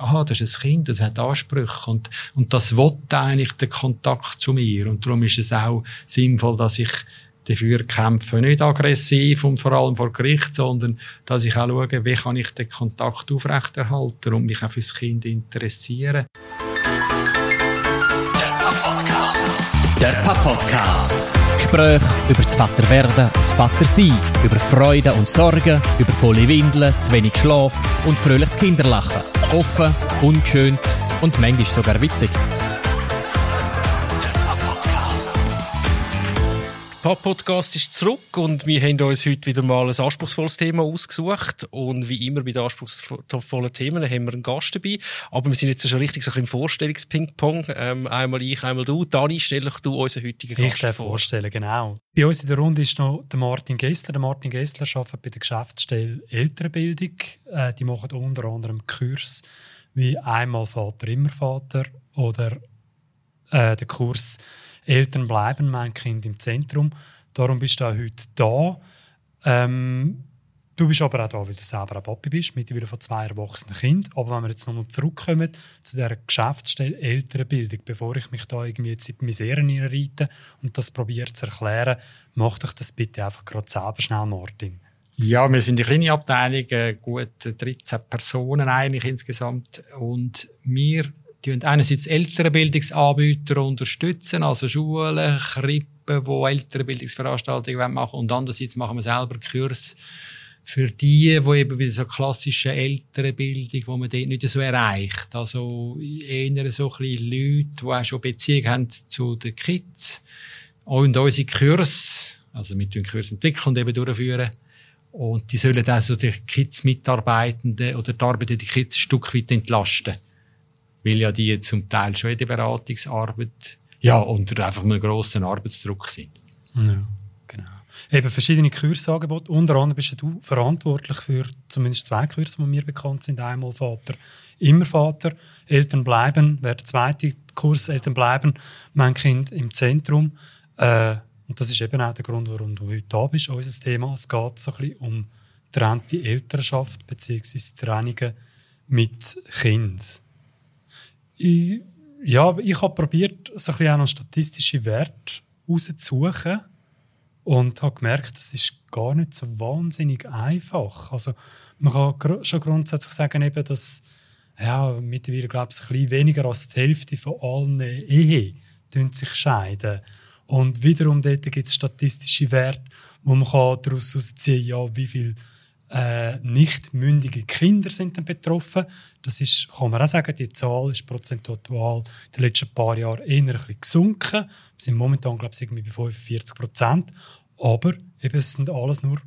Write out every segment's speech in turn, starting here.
aha, das ist ein Kind, das hat Ansprüche und, und das will eigentlich den Kontakt zu mir. Und darum ist es auch sinnvoll, dass ich dafür kämpfe, nicht aggressiv und vor allem vor Gericht, sondern dass ich auch schaue, wie kann ich den Kontakt aufrechterhalten und mich auch fürs Kind interessieren. Der Papa-Podcast. Gespräche über das Vaterwerden und das Vatersein, über Freude und Sorgen, über volle Windeln, zu wenig Schlaf und fröhliches Kinderlachen. Offen, unschön und manchmal sogar witzig. Pop-Podcast ist zurück und wir haben uns heute wieder mal ein anspruchsvolles Thema ausgesucht. Und wie immer bei den anspruchsvollen Themen haben wir einen Gast dabei. Aber wir sind jetzt schon richtig so ein bisschen im Vorstellungsping-Pong. Ähm, einmal ich, einmal du. Dani, stell dich du unseren heutigen Gast ich vor. vorstellen, genau. Bei uns in der Runde ist noch der Martin Gessler. Der Martin Gessler arbeitet bei der Geschäftsstelle Elternbildung. Äh, die machen unter anderem Kurs wie einmal Vater, immer Vater oder äh, der Kurs Eltern bleiben, mein Kind im Zentrum. Darum bist du auch heute da. Ähm, du bist aber auch da, weil du selber ein Papi bist, mittlerweile von zwei erwachsenen Kindern. Aber wenn wir jetzt nochmal zurückkommen zu dieser Geschäftsstelle Elternbildung, bevor ich mich da irgendwie jetzt in die Misere reite und das probiere zu erklären, mach doch das bitte einfach gerade selber schnell, Martin. Ja, wir sind eine kleine Abteilung, äh, gut 13 Personen eigentlich insgesamt. Und wir die einerseits ältere Bildungsanbieter unterstützen, also Schulen, Krippen, die ältere Bildungsveranstaltungen machen und andererseits machen wir selber Kurs für die, die eben bei so klassischen älteren Bildung, wo man dort nicht so erreicht. Also eher so ein bisschen Leute, die auch schon Beziehung haben zu den Kids. Und unsere Kurs, also mit den Kurs entwickeln und eben durchführen. Und die sollen also die Kids-Mitarbeitenden oder die Arbeit der Kids ein Stück weit entlasten weil ja die zum Teil schon in der Beratungsarbeit ja, unter einfach einem grossen Arbeitsdruck sind. Ja, genau. Eben verschiedene Kursangebote. Unter anderem bist du verantwortlich für zumindest zwei Kurse, die mir bekannt sind. Einmal Vater, immer Vater. Eltern bleiben, wäre der zweite Kurs, Eltern bleiben, mein Kind im Zentrum. Äh, und das ist eben auch der Grund, warum du heute da bist. Unser Thema, es geht so ein bisschen um trennte Elternschaft bzw. Trennungen mit Kind ich, ja, ich habe probiert, so ein bisschen auch noch statistische Werte rauszusuchen und habe gemerkt, das ist gar nicht so wahnsinnig einfach. Also man kann gr schon grundsätzlich sagen, eben, dass ja, mittlerweile glaube ich, weniger als die Hälfte von allen Ehen sich scheiden. Und wiederum gibt es statistische Werte, wo man daraus herausziehen kann, ja, wie viel äh, nicht mündige Kinder sind dann betroffen. Das ist, kann man auch sagen, die Zahl ist prozentual in den letzten paar Jahren eher ein bisschen gesunken. Wir sind momentan, glaube ich, bei 45 Prozent. Aber eben, es sind alles nur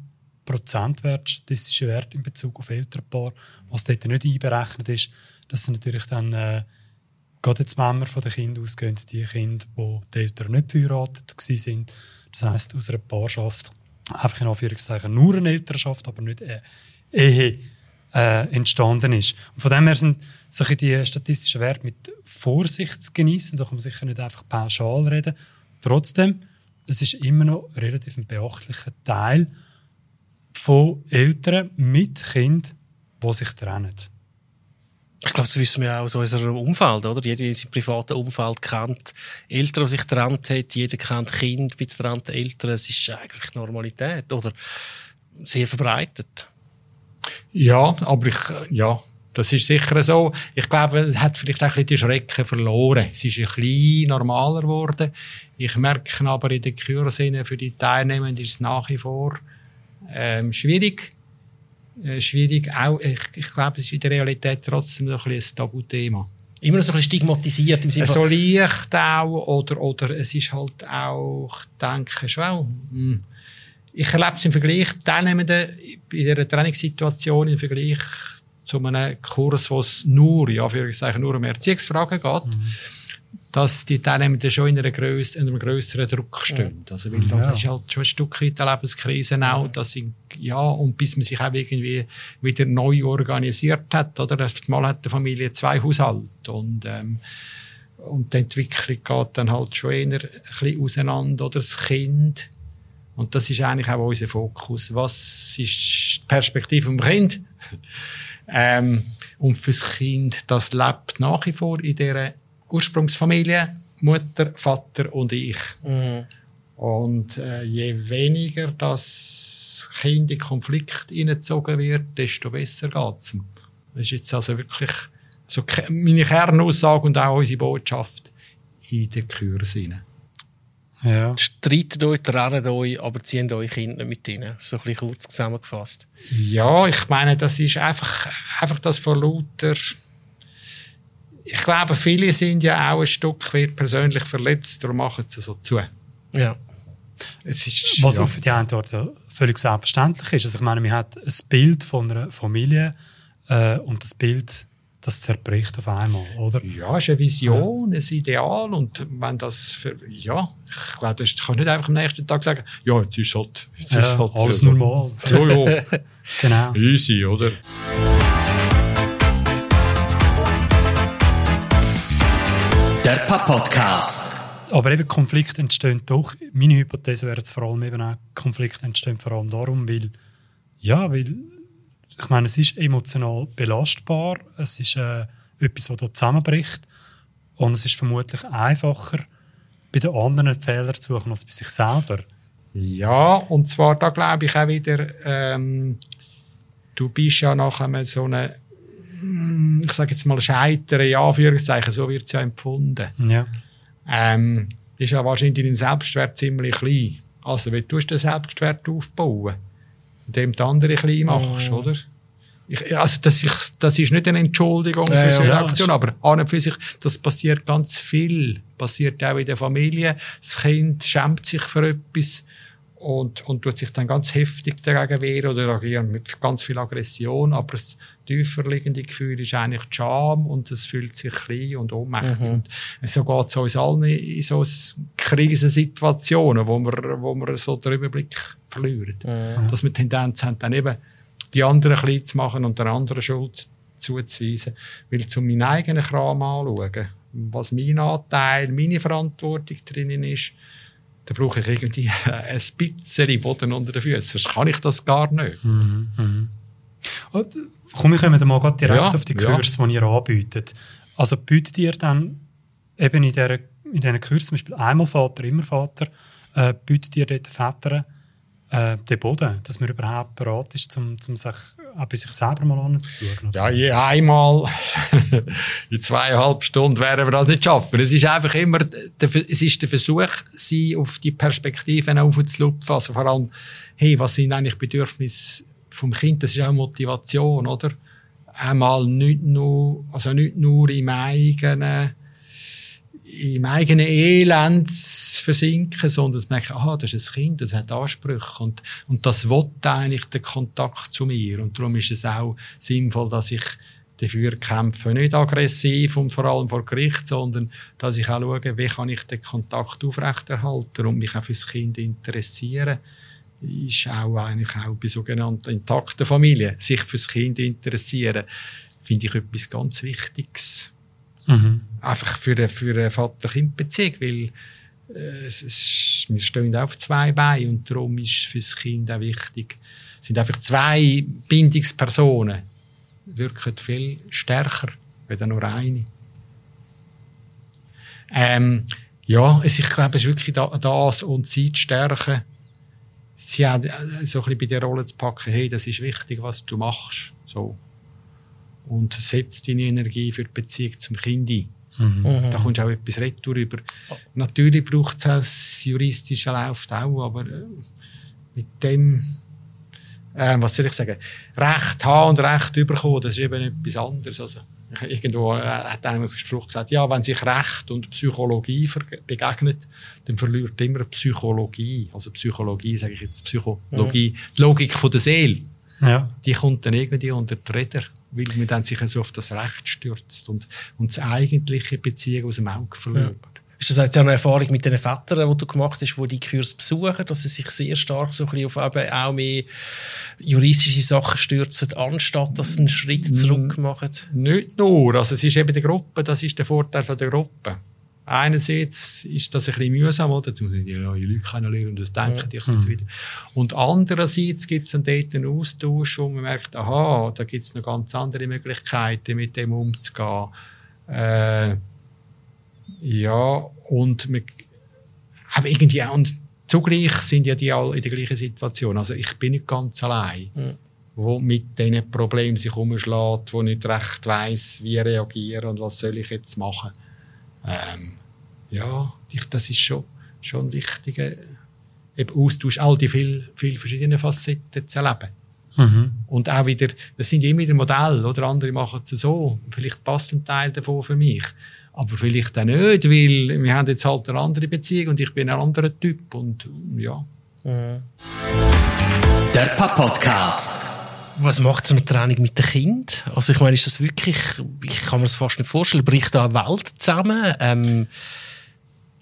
Prozentwerte, statistische Werte in Bezug auf Elternpaar. Was dort nicht einberechnet ist, das sind natürlich dann, äh, gerade jetzt, wenn wir von den Kindern ausgehen, die Kinder, wo die Eltern nicht verheiratet waren. Das heisst, aus einer Paarschaft einfach in Anführungszeichen nur eine Elternschaft, aber nicht eine Ehe äh, entstanden ist. Und von dem her sind solche die statistischen Werte mit Vorsicht zu genießen. Da kann man sicher nicht einfach pauschal reden. Trotzdem, es ist immer noch relativ ein beachtlicher Teil von Eltern mit Kind, die sich trennen. Ich glaube, das wissen wir auch aus unserem Umfeld, oder? Jeder in seinem privaten Umfeld kennt Eltern, die sich getrennt haben. Jeder kennt Kinder mit getrennten Eltern. Es ist eigentlich Normalität, oder? Sehr verbreitet. Ja, aber ich, ja, das ist sicher so. Ich glaube, es hat vielleicht auch ein bisschen die Schrecken verloren. Es ist ein bisschen normaler geworden. Ich merke aber in den Kursen für die Teilnehmenden ist es nach wie vor ähm, schwierig äh, schwierig. Auch, ich, ich glaube, es ist in der Realität trotzdem noch ein, ein Tabuthema. Immer noch so ein bisschen stigmatisiert im Sinne. So leicht auch, oder, oder es ist halt auch, ich denke schon auch, hm. ich erlebe es im Vergleich, Teilnehmenden in dieser Trainingssituation im Vergleich zu einem Kurs, wo es nur, ja, für nur um Erziehungsfragen geht. Mhm dass die Teilnehmer schon in, einer gröss, in einem grösseren Druck stehen. Also, weil das ja. ist halt schon ein Stück weit eine Lebenskrise auch, dass sie, ja, und bis man sich auch irgendwie wieder neu organisiert hat, oder? Mal hat die Familie zwei Haushalte und, ähm, und die Entwicklung geht dann halt schon eher ein bisschen auseinander, oder das Kind. Und das ist eigentlich auch unser Fokus. Was ist die Perspektive vom Kind? ähm, Und fürs Kind, das lebt nach wie vor in dieser Ursprungsfamilie, Mutter, Vater und ich. Mhm. Und äh, je weniger das Kind in Konflikt hineingezogen wird, desto besser geht's ihm. Das ist jetzt also wirklich so meine Kernaussage und auch unsere Botschaft in den Kurs hinein. Ja. Streitet euch, trennt euch, aber zieht euch Kinder mit rein. So ein bisschen kurz zusammengefasst. Ja, ich meine, das ist einfach, einfach das von lauter. Ich glaube, viele sind ja auch ein Stück weit persönlich verletzt, darum machen sie so zu. Ja. Ist, Was ja. für die dort ja völlig selbstverständlich ist. Also ich meine, man hat ein Bild von einer Familie äh, und das Bild, das zerbricht auf einmal, oder? Ja, es ist eine Vision, ein Ideal und wenn das für, ja, ich glaube, das kannst du nicht einfach am nächsten Tag sagen, ja, jetzt ist halt, jetzt ist Ja, halt alles so. normal. Ja, ja, Genau. easy, oder? Der Papp-Podcast. Aber eben Konflikte entstehen doch. Meine Hypothese wäre jetzt vor allem eben auch, Konflikte entstehen vor allem darum, weil, ja, weil, ich meine, es ist emotional belastbar, es ist äh, etwas, das da zusammenbricht und es ist vermutlich einfacher, bei den anderen Fehler zu suchen als bei sich selber. Ja, und zwar da glaube ich auch wieder, ähm, du bist ja nach einem so einem, mm, ich sage jetzt mal Scheitern, in Anführungszeichen, so wird es ja empfunden. Ja. Ähm, ist ja wahrscheinlich dein Selbstwert ziemlich klein. Also, wie tust du den Selbstwert aufbauen? Indem du andere klein machst, Oh. oder? Ich, also, das, ist- das ist nicht eine Entschuldigung Ja, für so eine ja, Aktion, das- aber an und für sich, das passiert ganz viel. Passiert auch in der Familie. Das Kind schämt sich für etwas und, und tut sich dann ganz heftig dagegen wehren oder reagieren mit ganz viel Aggression. Aber das tiefer liegende Gefühl ist eigentlich die Scham und es fühlt sich klein und ohnmächtig. Und so geht es uns allen in so Krisensituationen, wo wir, wo wir so den Überblick verlieren. Dass wir die Tendenz haben, dann eben die anderen klein zu machen und der anderen Schuld zuzuweisen. Weil zu meinem eigenen Kram anschauen, was mein Anteil, meine Verantwortung drinnen ist, da brauche ich irgendwie ein bisschen Boden unter den Füßen. Sonst kann ich das gar nicht. Mhm. Mhm. Und, Komm, wir kommen dann mal direkt Ja, auf die ja. Kurse, die ihr anbietet. Also bietet ihr dann eben in, der, in diesen Kursen, zum Beispiel einmal Vater, immer Vater, äh, bietet ihr den Vätern äh, den Boden, dass man überhaupt bereit ist, um, um sich bei sich selber mal anzuschauen? Ja, je einmal in zweieinhalb Stunden werden wir das nicht schaffen. Es ist einfach immer, der, es ist der Versuch, sie auf die Perspektiven aufzulupfen. Also vor allem, hey, was sind eigentlich Bedürfnisse vom Kind? Das ist auch Motivation, oder? Einmal nicht nur, also nicht nur im eigenen, im eigenen Elend versinken, sondern merken, aha, das ist ein Kind, das hat Ansprüche und, und das will eigentlich den Kontakt zu mir. Und darum ist es auch sinnvoll, dass ich dafür kämpfe, nicht aggressiv und vor allem vor Gericht, sondern dass ich auch schaue, wie kann ich den Kontakt aufrechterhalten und mich auch fürs Kind interessieren. Ist auch eigentlich auch bei sogenannten intakten Familien, sich fürs Kind interessieren, finde ich etwas ganz Wichtiges Mhm. einfach für eine, für eine Vater-Kind-Beziehung, weil äh, es wir stehen auf zwei Beinen und darum ist für das Kind auch wichtig, es sind einfach zwei Bindungspersonen, wirken viel stärker als nur eine. Ähm, ja, ich glaube, es ist wirklich da, das und sie zu stärken, sie auch, äh, so ein bisschen bei der Rolle zu packen, hey, das ist wichtig, was du machst, so. Und setz deine Energie für die Beziehung zum Kind ein. Mhm. Da kommst du auch etwas retour über. Natürlich braucht es auch das Juristische läuft auch, aber äh, mit dem, äh, was soll ich sagen, Recht haben und Recht bekommen, das ist eben etwas anderes. Also, ich- irgendwo äh, hat einer Spruch gesagt, ja, wenn sich Recht und Psychologie begegnet, dann verliert immer Psychologie. Also Psychologie, sage ich jetzt, Psychologie, die Logik von der Seele Ja. die kommt dann irgendwie unter die Räder, weil man dann sich so auf das Recht stürzt und, und das eigentliche Beziehung aus dem Auge verliert. Ist das jetzt auch eine Erfahrung mit den Vätern, die du gemacht hast, die die Kurs besuchen, dass sie sich sehr stark so ein bisschen auf eben auch mehr juristische Sachen stürzen, anstatt dass sie einen Schritt zurück machen? Nicht nur, also es ist eben die Gruppe, das ist der Vorteil von der Gruppe. Einerseits ist das ein bisschen mühsam, oder? Jetzt muss ich die neue Leute kennenlernen und das denken die und so weiter. Und andererseits gibt es dann dort einen Austausch, wo man merkt, aha, da gibt es noch ganz andere Möglichkeiten, mit dem umzugehen. Äh, ja, und man, aber irgendwie, und zugleich sind ja die alle in der gleichen Situation. Also ich bin nicht ganz allein, Mhm. wo mit diesen Problemen sich umschlägt, wo nicht recht weiss, wie reagieren und was soll ich jetzt machen. Ähm, ja, ich, das ist schon, schon ein wichtiger eben Austausch, all die viel, viel verschiedene Facetten zu erleben. Mhm. Und auch wieder, das sind immer wieder Modelle, oder? Andere machen es so. Vielleicht passt ein Teil davon für mich. Aber vielleicht auch nicht, weil wir haben jetzt halt eine andere Beziehung und ich bin ein anderer Typ und, ja. Der Papp-Podcast. Was macht so eine Training mit dem Kind? Also ich meine, ist das wirklich, ich kann mir das fast nicht vorstellen, bricht da eine Welt zusammen? Ähm,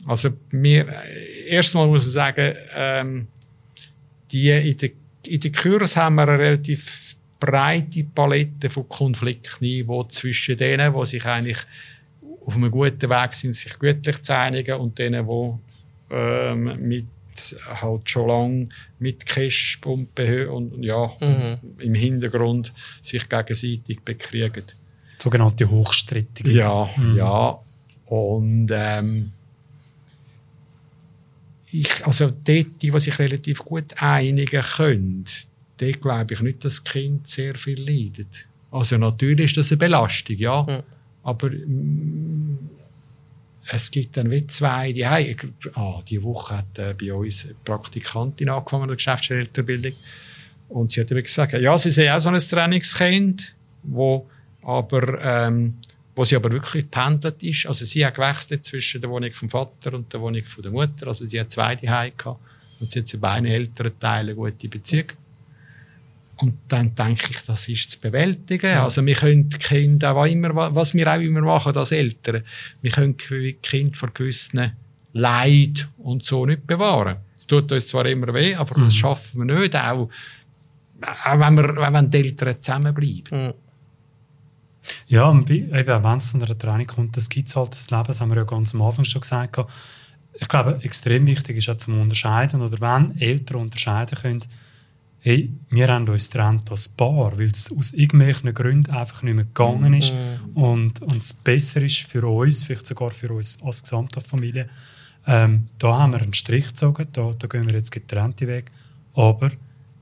Also, mir, äh, erstmal muss man sagen, ähm, die, in der, in haben wir eine relativ breite Palette von Konfliktniveau zwischen denen, die sich eigentlich auf einem guten Weg sind, sich gütlich zu einigen und denen, die ähm, mit halt schon lang mit Cash pumpen und ja, im Hintergrund sich gegenseitig bekriegen. Sogenannte Hochstrittige. Ja, ja. Und ähm, ich, also dort, die, die sich relativ gut einigen können, dort glaube ich nicht, dass das Kind sehr viel leidet. Also natürlich ist das eine Belastung, ja. Mhm. Aber mm, es gibt dann wie zwei, die haben, ah, die Woche hat äh, bei uns eine Praktikantin angefangen der Geschäftsstellerbildung und sie hat eben gesagt, ja, sie sehen auch so ein Trainingskind, wo aber ähm, wo sie aber wirklich pendelt ist. Also sie hat gewechselt zwischen der Wohnung vom Vater und der Wohnung von der Mutter. Also sie hat zwei Zuhause gehabt und sie hat zu beiden älteren Teilen gute Beziehung. Und dann denke ich, das ist zu bewältigen. Also wir können die Kinder auch immer, was wir auch immer machen als Eltern, wir können die Kinder vor gewissen Leid und so nicht bewahren. Es tut uns zwar immer weh, aber das schaffen wir nicht, auch, auch wenn, wir, wenn die Eltern zusammenbleiben. Mhm. Ja, und wie, eben, wenn es zu einer Training kommt, das gibt es halt das Leben, das haben wir ja ganz am Anfang schon gesagt. Ich glaube, extrem wichtig ist auch zum Unterscheiden, oder wenn Eltern unterscheiden können, hey, wir haben uns getrennt als Paar, weil es aus irgendwelchen Gründen einfach nicht mehr gegangen ist und, und es besser ist für uns, vielleicht sogar für uns als gesamte Familie. Ähm, da haben wir einen Strich gezogen, da, da gehen wir jetzt getrennte Weg, aber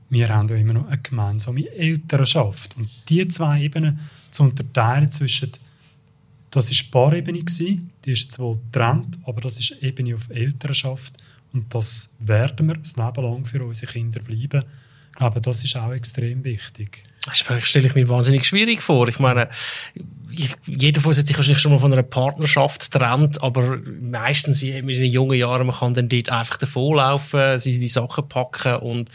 wir haben ja immer noch eine gemeinsame Elternschaft. Und die zwei Ebenen zu unterteilen zwischen, das war Paarebene, gewesen, die ist zwar getrennt, aber das ist Ebene auf Elternschaft und das werden wir das Leben lang für unsere Kinder bleiben. Glaube, das ist auch extrem wichtig. Das stelle ich mir wahnsinnig schwierig vor. Ich meine, jeder von uns hat sich wahrscheinlich schon mal von einer Partnerschaft getrennt, aber meistens in den jungen Jahren, man kann dann dort einfach davonlaufen, sie die Sachen packen und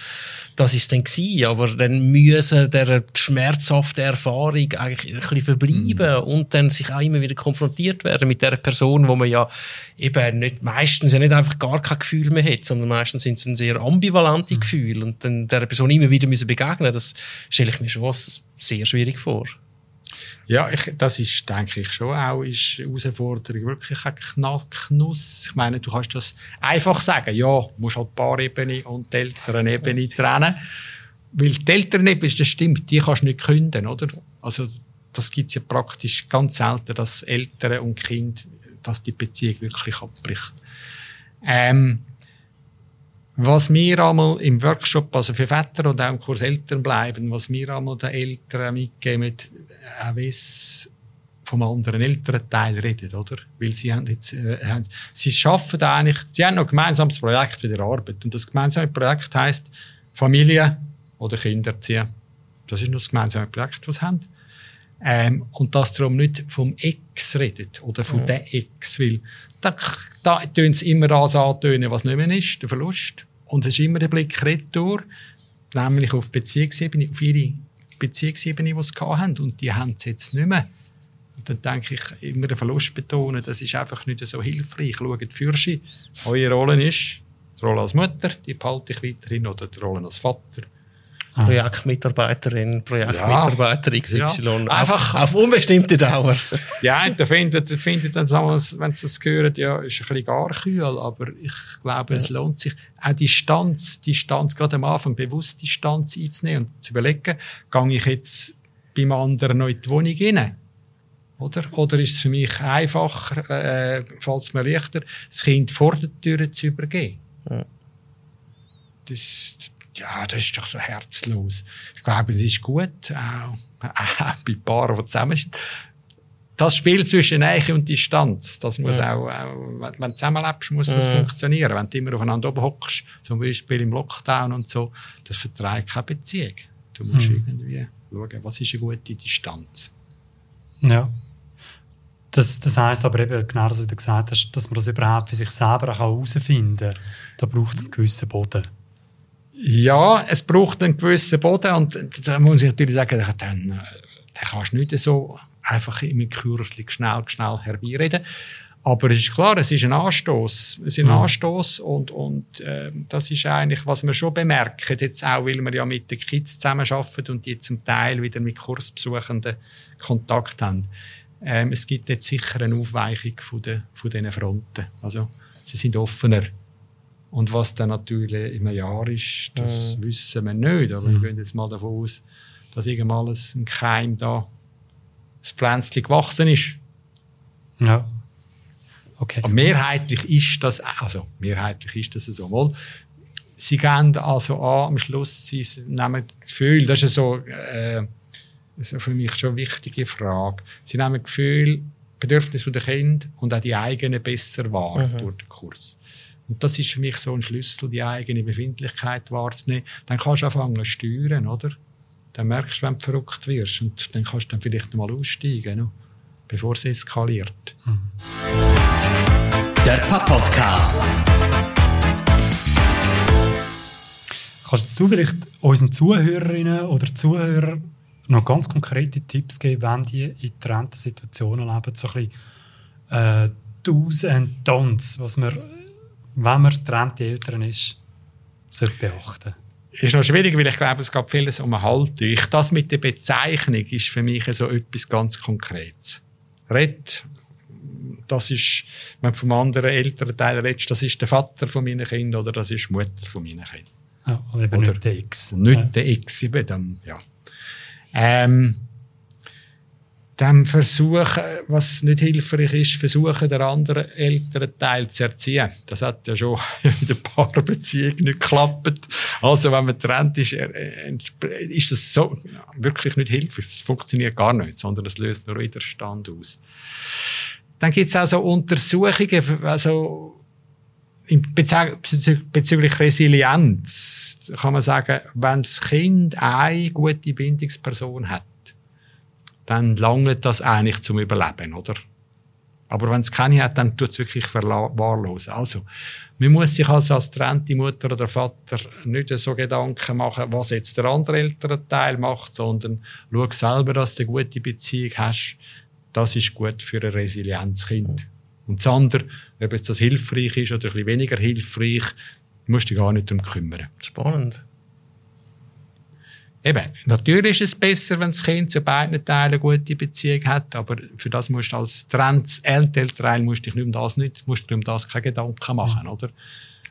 das ist dann gewesen. Aber dann müssen der schmerzhafte Erfahrung eigentlich ein bisschen verbleiben und dann sich auch immer wieder konfrontiert werden mit der Person, wo man ja eben nicht, meistens ja nicht einfach gar kein Gefühl mehr hat, sondern meistens sind es ein sehr ambivalente Gefühle und dann der Person immer wieder müssen begegnen, das stelle ich mir schon was sehr schwierig vor. Ja, ich, das ist, denke ich schon auch, ist eine Herausforderung wirklich ein Knacknuss. Ich meine, du kannst das einfach sagen, ja, musst halt Paarebene und die Elternebene trennen. Weil die Elternebene, das stimmt, die kannst du nicht künden, oder? Also, das gibt's ja praktisch ganz selten, dass Eltern und Kind, dass die Beziehung wirklich abbricht. Ähm, was wir einmal im Workshop, also für Väter und auch im Kurs Eltern bleiben, was wir einmal den Eltern mitgeben, auch wenn es vom anderen älteren Teil redet, oder? Weil sie haben jetzt, äh, haben, sie schaffen eigentlich, sie haben noch ein gemeinsames Projekt bei der Arbeit. Und das gemeinsame Projekt heisst Familie oder Kinder erziehen. Das ist nur das gemeinsame Projekt, das sie haben. Ähm, und dass darum nicht vom Ex redet oder von der Ex, weil da, da tun sie immer das antönen, was nicht mehr ist, der Verlust. Und es ist immer der Blick retour, nämlich auf Beziehungsebene, auf ihre Beziehungsebene, die sie haben. Und die haben sie jetzt nicht mehr. Und dann denke ich, immer den Verlust betonen, das ist einfach nicht so hilfreich. Schaut für sie. Eure Rolle ist, die Rolle als Mutter, die behalte ich weiterhin, oder die Rolle als Vater. Projektmitarbeiterin, Projektmitarbeiter XY. Ja. Einfach auf unbestimmte Dauer. Ja, da findet, da findet dann, sagen wir, wenn sie das hören, ja, ist ein bisschen gar kühl, aber ich glaube, es lohnt sich, auch die Distanz, die Distanz, gerade am Anfang bewusst die Distanz einzunehmen und zu überlegen, gehe ich jetzt beim anderen noch in die Wohnung rein? Oder? Oder ist es für mich einfacher, äh, fällt es mir leichter, das Kind vor der Tür zu übergeben? Ja. Das, ja, das ist doch so herzlos. Ich glaube, es ist gut, auch, auch bei Paaren, die zusammen sind. Das Spiel zwischen Nähe und Distanz, das muss Ja. auch, auch, wenn, du zusammenlebst, muss das Ja. funktionieren. Wenn du immer aufeinander oben hockst, zum Beispiel im Lockdown und so, das verträgt keine Beziehung. Du musst Mhm. irgendwie schauen, was ist eine gute Distanz. Ja. Das, das heisst aber eben, genau das, was du gesagt hast, dass man das überhaupt für sich selber auch herausfinden kann. Da braucht es einen gewissen Boden. Ja, es braucht einen gewissen Boden und da muss ich natürlich sagen, dann, dann äh, dann kannst du nicht so einfach im Kürzli schnell, schnell herbeireden. Aber es ist klar, es ist ein Anstoß, es ist ein Mhm. Anstoß und und äh, das ist eigentlich, was wir schon bemerken jetzt auch, weil wir ja mit den Kids zusammenarbeiten und die zum Teil wieder mit Kursbesuchenden Kontakt haben. Ähm, es gibt jetzt sicher eine Aufweichung von den von diesen Fronten. Also sie sind offener. Und was dann natürlich im Jahr ist, das wissen wir nicht. Aber wir gehen jetzt mal davon aus, dass irgendwann alles ein Keim da, das Pflänzchen gewachsen ist. Ja. Okay. Aber mehrheitlich ist das, also mehrheitlich ist das so. Mal, sie geben also an, am Schluss, sie nehmen das Gefühl, das ist so, äh, das ist für mich schon eine wichtige Frage. Sie nehmen das Gefühl, Bedürfnisse der Kinder und auch die eigenen besser wahr durch den Kurs. Und das ist für mich so ein Schlüssel, die eigene Befindlichkeit wahrzunehmen. Dann kannst du anfangen zu steuern, oder? Dann merkst du, wenn du verrückt wirst. Und dann kannst du dann vielleicht mal aussteigen, no? bevor es eskaliert. Der Papp-Podcast. Kannst du vielleicht unseren Zuhörerinnen oder Zuhörern noch ganz konkrete Tipps geben, wenn die in getrennten Situationen leben, so ein bisschen äh, Do's and Don'ts, was man, wenn man getrennte Eltern ist, sollte beachten ist noch schwierig, weil ich glaube, es geht vieles um Haltung. Ich, das mit der Bezeichnung ist für mich so etwas ganz Konkretes. Red, das ist, wenn du vom anderen älteren Teil redest, das ist der Vater von meinen Kindern oder das ist die Mutter von meinen Kindern. Und eben Oder- nicht der. Und nicht Ja. der X, eben dann, ja. Ähm, dann versuchen, was nicht hilfreich ist, versuchen, den anderen älteren Teil zu erziehen. Das hat ja schon in der Paarbeziehung nicht geklappt. Also, wenn man trennt ist, entspr- ist das so wirklich nicht hilfreich. Es funktioniert gar nicht, sondern es löst nur Widerstand aus. Dann gibt es auch so Untersuchungen, also bezüglich Resilienz kann man sagen, wenn das Kind eine gute Bindungsperson hat, dann langt das eigentlich zum Überleben, oder? Aber wenn es keine hat, dann tut es wirklich verwahrlosen. Also, man muss sich also als trennte Mutter oder Vater nicht so Gedanken machen, was jetzt der andere ältere Teil macht, sondern schau selber, dass du eine gute Beziehung hast. Das ist gut für ein Resilienzkind. Und das andere, ob jetzt das hilfreich ist oder ein bisschen weniger hilfreich, musst du dich gar nicht darum kümmern. Spannend. Eben, natürlich ist es besser, wenn das Kind zu beiden Teilen eine gute Beziehung hat, aber für das musst du als trenntes Elternteil musst du dich nicht um das nicht, musst du dir um das keine Gedanken machen, oder?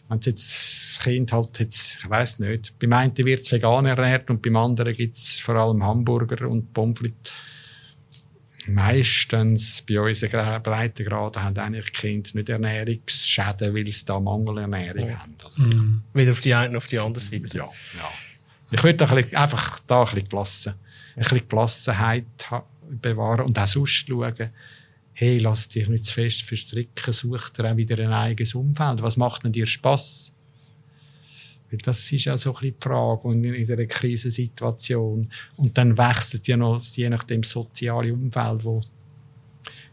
Wenn jetzt das Kind halt jetzt, ich weiss nicht, beim einen wird es vegan ernährt und beim anderen gibt es vor allem Hamburger und Pommes frites. Meistens bei unseren Breitengraden haben eigentlich die Kinder nicht Ernährungsschäden, weil sie da Mangelernährung haben. oder? Mhm. Weder auf die eine auf die andere Seite. Ja, ja. Ich würde einfach da ein bisschen gelassen, ein bisschen Gelassenheit bewahren und auch sonst schauen, hey, lass dich nicht zu fest verstricken, such dir auch wieder ein eigenes Umfeld. Was macht denn dir Spass? Weil das ist ja so ein bisschen die Frage und in in einer Krisensituation. Und dann wechselt ja noch, je nachdem, das soziale Umfeld, wo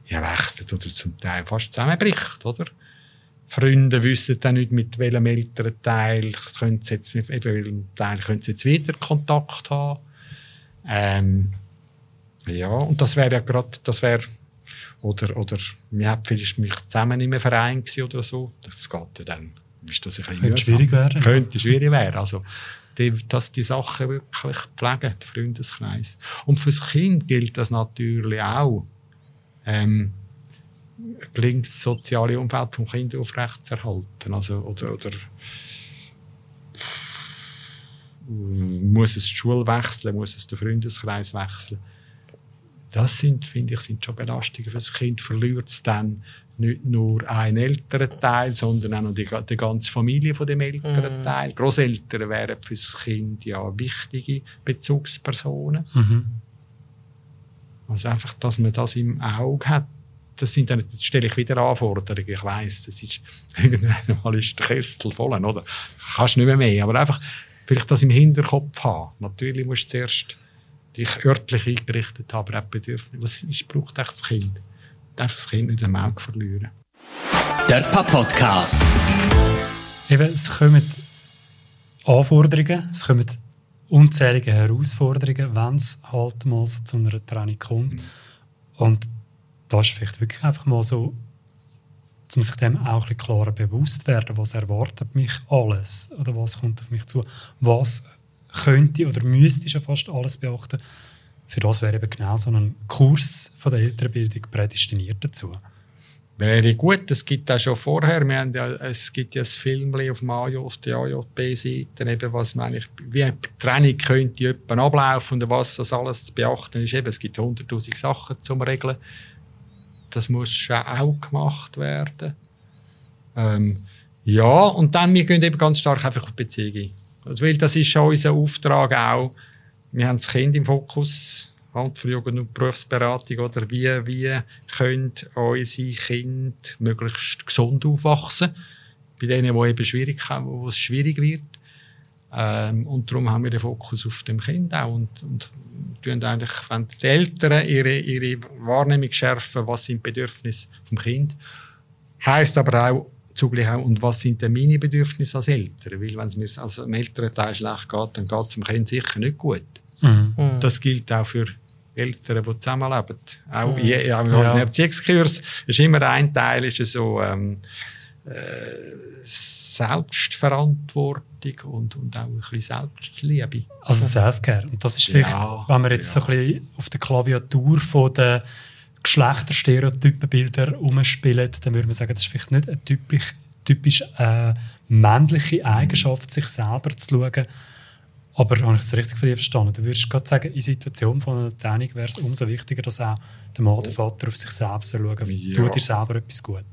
ja, wechselt oder zum Teil fast zusammenbricht, oder? Freunde wissen dann nicht, mit welchem älteren Teil können sie jetzt, mit welchem Teil können sie jetzt wieder Kontakt haben. Ähm, ja, und das wäre ja gerade, das wäre, oder, oder, wir haben vielleicht mich zusammen in einem Verein gewesen oder so. Das geht ja dann, ist das ein bisschen Könnte schwierig werden. Könnte schwierig werden. Also, die, dass die Sachen wirklich pflegen, der Freundeskreis. Und fürs Kind gilt das natürlich auch. Ähm, gelingt das soziale Umfeld vom Kind aufrechtzuerhalten. Also, oder, oder muss es die Schule wechseln, muss es den Freundeskreis wechseln. Das sind, finde ich, sind schon Belastungen für das Kind. Verliert es dann nicht nur einen älteren Teil, sondern auch noch die, die ganze Familie von dem älteren mm. Teil. Großeltern wären für das Kind ja wichtige Bezugspersonen. Mhm. Also einfach, dass man das im Auge hat. Das sind dann, das stelle ich wieder Anforderungen. Ich weiss, das ist, irgendwann mal ist der Kessel voll, oder? Kannst nicht mehr mehr. Aber einfach, vielleicht das im Hinterkopf haben. Natürlich musst du zuerst dich örtlich eingerichtet haben, aber auch Bedürfnisse. Was ist, braucht echt das Kind? darf das Kind nicht am Auge verlieren. Der Pap-Podcast. Eben, es kommen Anforderungen, es kommen unzählige Herausforderungen, wenn es halt mal so zu einer Trennung kommt. Mhm. Und da ist vielleicht wirklich einfach mal so, um sich dem auch ein klarer bewusst werden, was erwartet mich alles oder was kommt auf mich zu, was könnte oder müsste ich schon fast alles beachten, für das wäre eben genau so ein Kurs von der Elternbildung prädestiniert dazu. Wäre gut, es gibt auch schon vorher, wir haben ja, es gibt ja ein Film auf, auf der eigentlich, wie eine Training könnte jemand ablaufen und was das alles zu beachten ist. Eben, es gibt hunderttausend Sachen zum Regeln. Das muss auch gemacht werden. Ähm, ja, und dann, wir gehen eben ganz stark einfach auf Beziehungen. Also, weil das ist schon unser Auftrag auch, wir haben das Kind im Fokus, halt für Jugend- und Berufsberatung, oder wie, wie können unsere Kinder möglichst gesund aufwachsen? Bei denen, die eben schwierig wo es schwierig wird. Ähm, und darum haben wir den Fokus auf dem Kind auch und, und tun eigentlich, wenn die Eltern ihre, ihre Wahrnehmung schärfen, was sind die Bedürfnisse vom Kind, heißt aber auch, zugleich auch, und was sind denn meine Bedürfnisse als Eltern? Weil wenn es mir als Elternteil schlecht geht, dann geht es dem Kind sicher nicht gut. Mhm. Das gilt auch für Eltern, die zusammenleben. Auch, mhm. je, auch ja. Erziehungskurs ist immer ein Teil, ist so ähm, äh, Selbstverantwortung und, und auch ein bisschen Selbstliebe. Also Selfcare. Und das ist vielleicht, ja, wenn wir jetzt ja. so ein bisschen auf der Klaviatur von den Geschlechterstereotypenbilder umspielen, dann würde man sagen, das ist vielleicht nicht eine typisch, typisch äh, männliche Eigenschaft, sich selber zu schauen, aber habe ich das richtig von dir verstanden? Du würdest gerade sagen, in Situation von einer Trennung wäre es umso wichtiger, dass auch der Mann, der Vater auf sich selbst schauen. Ja. Tut dir selber etwas gut?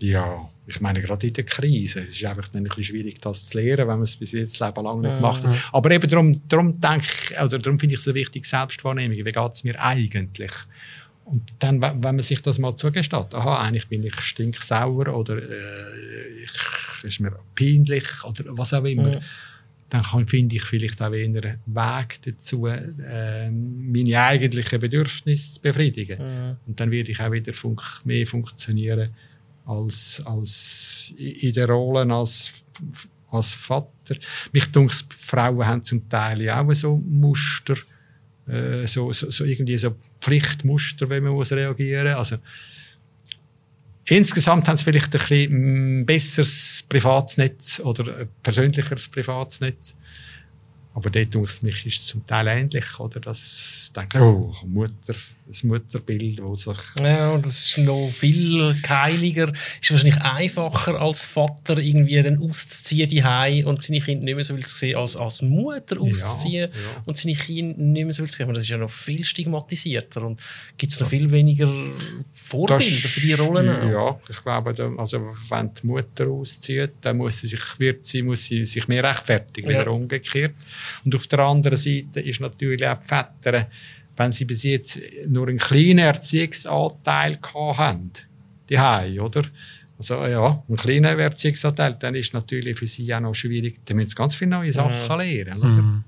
Ja, ich meine, gerade in der Krise. Es ist einfach ein bisschen schwierig, das zu lernen, wenn man es bis jetzt Leben lang nicht gemacht hat. Aber eben darum, darum denke ich, oder darum finde ich es so wichtig, Selbstwahrnehmung. Wie geht es mir eigentlich? Und dann, wenn man sich das mal zugesteht, aha, eigentlich bin ich stinksauer oder äh, ich, ist mir peinlich oder was auch immer. Ja dann kann, finde ich vielleicht auch einen Weg dazu, äh, meine eigentlichen Bedürfnisse zu befriedigen. Mhm. Und dann werde ich auch wieder fun mehr funktionieren als, als in der Rolle als, als Vater. Mich denke, Frauen haben zum Teil auch so Muster, äh, so, so, so irgendwie so Pflichtmuster, wenn man muss reagieren muss. Also, Insgesamt haben sie vielleicht ein bisschen besseres Privatnetz oder ein persönlicheres Privatnetz. Aber dort aus mich ist es zum Teil ähnlich, oder? Das denke oh, Mutter, das Mutterbild, wo sich... Ja, und das ist noch viel heiliger. Ist wahrscheinlich einfacher als Vater irgendwie dann auszuziehen die und seine Kinder nicht mehr so will sehen, als, als Mutter auszuziehen ja, ja. und seine Kinder nicht mehr so will sehen. Das ist ja noch viel stigmatisierter und gibt es noch viel weniger Vorbilder das, für die Rollen auch. Ja, ich glaube, also wenn die Mutter auszieht, dann muss sie sich, wird sie, muss sie sich mehr rechtfertigen, ja. wieder umgekehrt. Und auf der anderen Seite ist natürlich auch die Väter, wenn sie bis jetzt nur einen kleinen Erziehungsanteil haben, die haben, oder? Also, ja, einen kleinen Erziehungsanteil, dann ist natürlich für sie auch noch schwierig, dann müssen sie ganz viele neue Sachen mhm. lernen, oder? Mhm.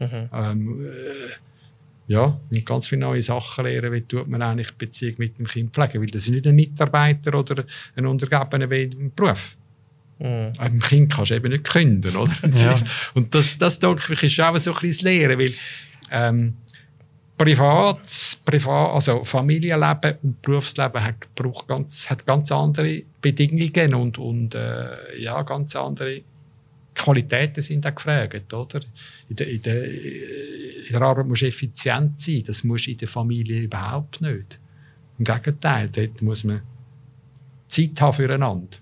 mhm. Ähm, äh, ja, und ganz viele neue Sachen lernen, wie tut man eigentlich Beziehung mit dem Kind pflegen, weil das ist nicht ein Mitarbeiter oder ein Untergebener wie im Beruf. Mhm. Einem Kind kannst du eben nicht künden, oder? Ja. Und das, das denke ich, ist auch so ein bisschen das Lehren, weil, ähm, Privat, Privat, also Familienleben und Berufsleben hat, braucht ganz, hat ganz andere Bedingungen und, und äh, ja, ganz andere Qualitäten sind auch gefragt, oder? In der, in der, in der Arbeit musst du effizient sein. Das musst du in der Familie überhaupt nicht. Im Gegenteil, dort muss man Zeit haben füreinander.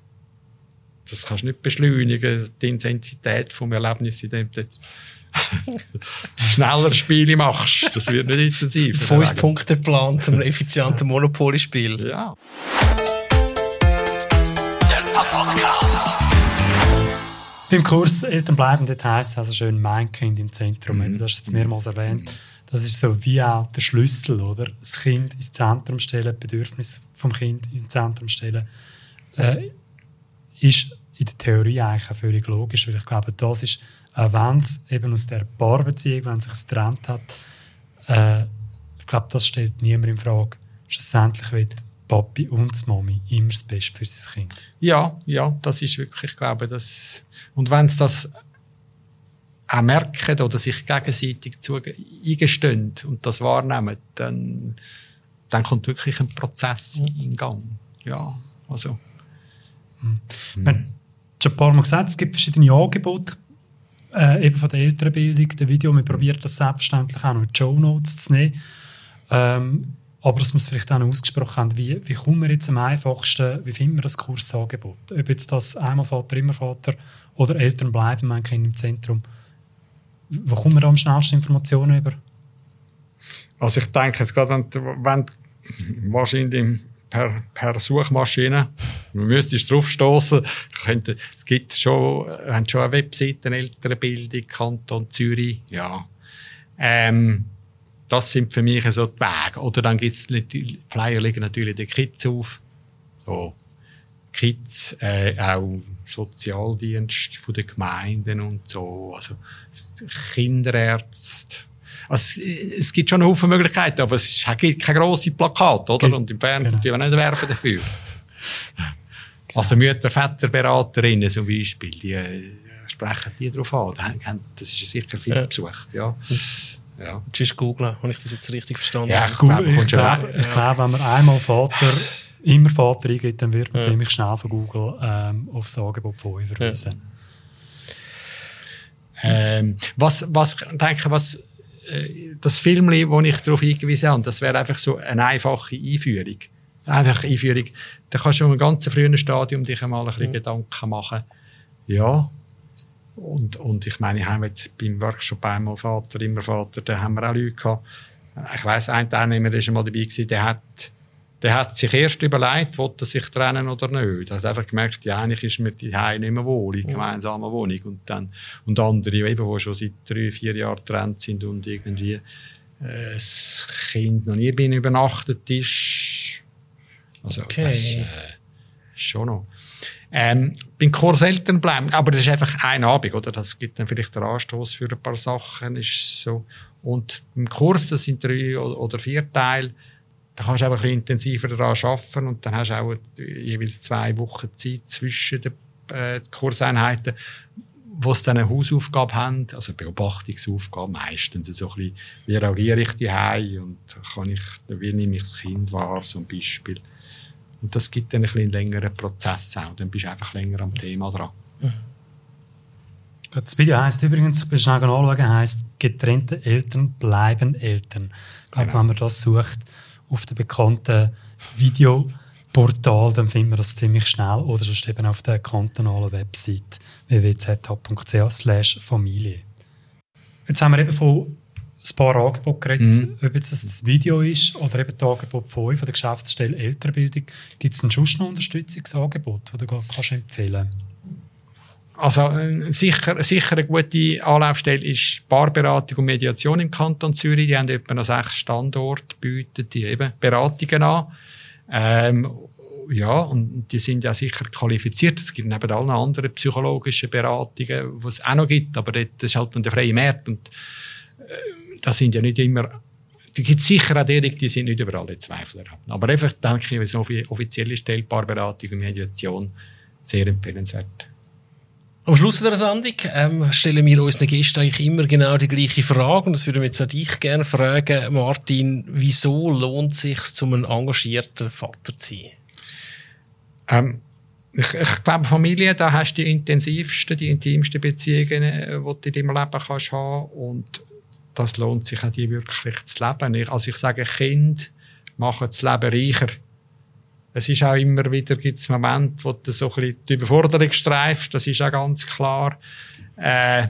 Das kannst du nicht beschleunigen, die Intensität vom Erlebnis, in dem du jetzt schneller Spiele machst. Das wird nicht intensiv. Fünf Punkte Plan zum effizienten Monopoly-Spiel. Ja. Beim Kurs Eltern bleiben, das heisst also schön mein Kind im Zentrum. Mhm. Du hast es jetzt mehrmals erwähnt. Das ist so wie auch der Schlüssel, oder? Das Kind ins Zentrum stellen, Bedürfnis vom Kind ins Zentrum stellen, äh, ist in der Theorie eigentlich auch völlig logisch, weil ich glaube, das ist, auch wenn es eben aus der Paarbeziehung, wenn es sich getrennt hat, äh, ich glaube, das stellt niemand in Frage. Schlussendlich wird Papi und die Mami immer das Beste für sein Kind. Ja, ja, das ist wirklich, ich glaube, das, und wenn es das auch merken oder sich gegenseitig zu, eingestehen und das wahrnehmen, dann, dann kommt wirklich ein Prozess in Gang. Ja, also. Mhm. Wir schon ein paar Mal gesagt, es gibt verschiedene Angebote, äh, eben von der Elternbildung, der Video. Wir probieren das selbstverständlich auch noch in die Show Notes zu nehmen. Ähm, aber das muss vielleicht auch noch ausgesprochen haben, wie, wie kommen wir jetzt am einfachsten, wie finden wir das Kursangebot? Ob jetzt das einmal Vater, immer Vater oder Eltern bleiben, mein Kind im Zentrum. Wo kommen wir da am schnellsten Informationen über? Also ich denke jetzt gerade, wenn, wenn wahrscheinlich per, per Suchmaschine, man müsste draufstoßen, könnte, es gibt schon, haben schon eine Webseite, Elternbildung, Kanton Zürich, ja. Ähm, das sind für mich so die Wege. Oder dann gibt's Flyer liegen natürlich die Kids auf. So. Kids, äh, auch Sozialdienst von den Gemeinden und so. Also, Kinderärzte. Also, es gibt schon eine Haufen Möglichkeiten, aber es gibt keine grossen Plakate, oder? Und im Fernsehen genau. wir nicht werben dafür. Also Mütter, Väter, Beraterinnen zum Beispiel, die äh, sprechen die darauf an. Das ist sicher viel ja. besucht, ja. Ja. Tschüss googeln, habe ich das jetzt richtig verstanden? Ja, ich glaube, ich glaube, ich glaube, wenn man einmal Vater, immer Vater eingibt, dann wird man ja. ziemlich schnell von Google ähm, aufs Angebot von euch verweisen. Ja. Ähm, was, was, denke, was, das Film, wo ich darauf hingewiesen habe, das wäre einfach so eine einfache Einführung. Einfach Einführung. Da kannst du in einem ganz frühen Stadium dich einmal ein bisschen ja. Gedanken machen. Ja, und, und ich meine, ich habe jetzt beim Workshop einmal Vater, immer Vater, da haben wir auch Leute gehabt. Ich weiss, ein Teilnehmer ist mal dabei gewesen, der hat, der hat sich erst überlegt, will er sich trennen oder nicht. Er hat einfach gemerkt, ja, eigentlich ist mir die Heim nicht mehr wohl, in gemeinsamer Wohnung. Und dann, und andere eben, die schon seit drei, vier Jahren getrennt sind und irgendwie, äh, das Kind noch nie bei ihnen übernachtet ist. Also, okay. das, äh, schon noch. Ähm, beim Kurs Eltern bleiben, aber das ist einfach ein Abend, oder? Das gibt dann vielleicht den Anstoß für ein paar Sachen, ist so. Und im Kurs, das sind drei oder vier Teile, da kannst du einfach ein bisschen intensiver daran arbeiten und dann hast du auch jeweils zwei Wochen Zeit zwischen den äh, Kurseinheiten, wo sie dann eine Hausaufgabe haben, also Beobachtungsaufgabe meistens, so ein bisschen, wie reagiere ich die und kann ich, wie nehme ich das Kind wahr, zum Beispiel. Und das gibt dann ein bisschen längeren Prozess auch. Dann bist du einfach länger am Thema dran. Mhm. Das Video heisst übrigens, ich schnell anschauen, heisst, getrennte Eltern bleiben Eltern. Ich glaube, genau. wenn man das sucht auf dem bekannten Videoportal, dann findet man das ziemlich schnell oder sonst eben auf der kantonalen Website www.zh.ch Familie. Jetzt haben wir eben von ein paar Angebote geredet, mhm. ob jetzt das, das Video ist oder eben das Angebot von euch, von der Geschäftsstelle Elternbildung. Gibt es ein sonst noch Unterstützungsangebot, das du kannst empfehlen also äh, sicher, sicher eine gute Anlaufstelle ist Paarberatung und Mediation im Kanton Zürich. Die haben etwa noch sechs Standorte, bieten die eben Beratungen an. Ähm, ja, und die sind ja sicher qualifiziert. Es gibt neben allen anderen psychologischen Beratungen, die es auch noch gibt, aber das ist halt der freie Markt. Und, äh, das sind ja nicht immer, die gibt sicher auch die, die sind nicht überall Zweifler. Aber einfach denke ich, so offizielle Stellbarberatung und Mediation sehr empfehlenswert. Am Schluss der Sendung ähm, stellen wir unseren Gästen eigentlich immer genau die gleiche Frage und das würde wir jetzt auch dich gerne fragen, Martin, wieso lohnt es sich, zum ein engagierter Vater zu sein? Ähm, ich, ich glaube, Familie, da hast du die intensivsten, die intimsten Beziehungen, äh, die du in deinem Leben kannst haben und das lohnt sich auch, die wirklich zu leben. Ich, also ich sage, Kind machen das Leben reicher. Es ist auch immer wieder, gibt es Momente, wo du so ein bisschen die Überforderung streifst, das ist auch ganz klar. Äh,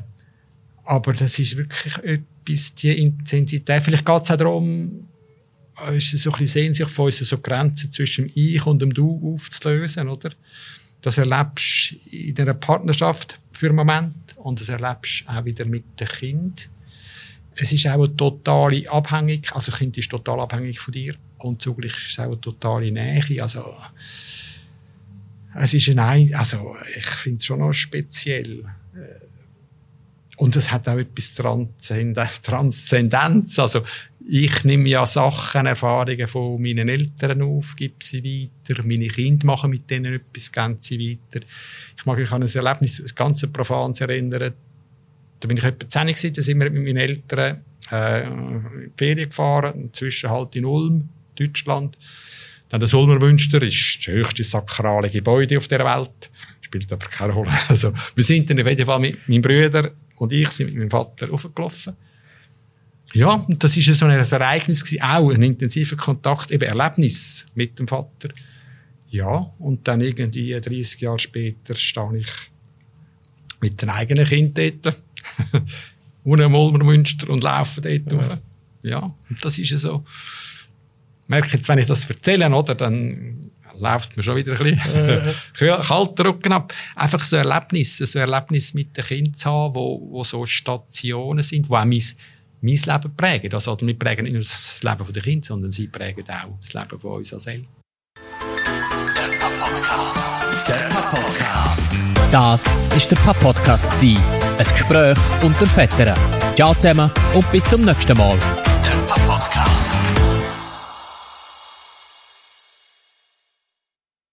aber das ist wirklich etwas, die Intensität. Vielleicht geht es auch darum, ist so ein bisschen Sehnsucht von uns, so Grenzen zwischen dem Ich und dem Du aufzulösen, oder? Das erlebst in einer Partnerschaft für einen Moment und das erlebst auch wieder mit dem Kind. Es ist auch eine totale Abhängigkeit, also das Kind ist total abhängig von dir und zugleich ist es auch eine totale Nähe, also es ist ein, also ich finde es schon noch speziell. Und es hat auch etwas Transzendents. Also, ich nehme ja Sachen, Erfahrungen von meinen Eltern auf, gebe sie weiter. Meine Kinder machen mit denen etwas, geben sie weiter. Ich mag mich an ein Erlebnis, ein ganz profanes erinnern. Da bin ich etwa 10 gewesen, da sind wir mit meinen Eltern äh, in die Ferien gefahren, inzwischen halt in Ulm, Deutschland. Dann das Ulmer Münster ist das höchste sakrale Gebäude auf der Welt. Spielt aber keine Rolle. Also, wir sind dann auf jeden Fall mit meinem Bruder und ich sind mit meinem Vater aufgelaufen. Ja, und das ist so ein Ereignis gewesen, auch ein intensiver Kontakt, eben Erlebnis mit dem Vater. Ja, und dann irgendwie 30 Jahre später stehe ich mit den eigenen Kindern dort, ohne Mulmer Münster und laufe dort ja. Rauf. Ja, und das ist so. Ich merke jetzt, wenn ich das erzähle, oder, dann läuft mir schon wieder ein bisschen Rücken ab. Einfach so Erlebnisse, so Erlebnisse mit den Kindern zu haben, wo, wo so Stationen sind, wo auch mein, mein Leben prägen. Also, wir prägen nicht nur das Leben der Kinder, sondern sie prägen auch das Leben von uns als Eltern. Der Podcast. Der Podcast. Das ist der Pap-Podcast. Ein Gespräch unter Vätern. Ciao zusammen und bis zum nächsten Mal.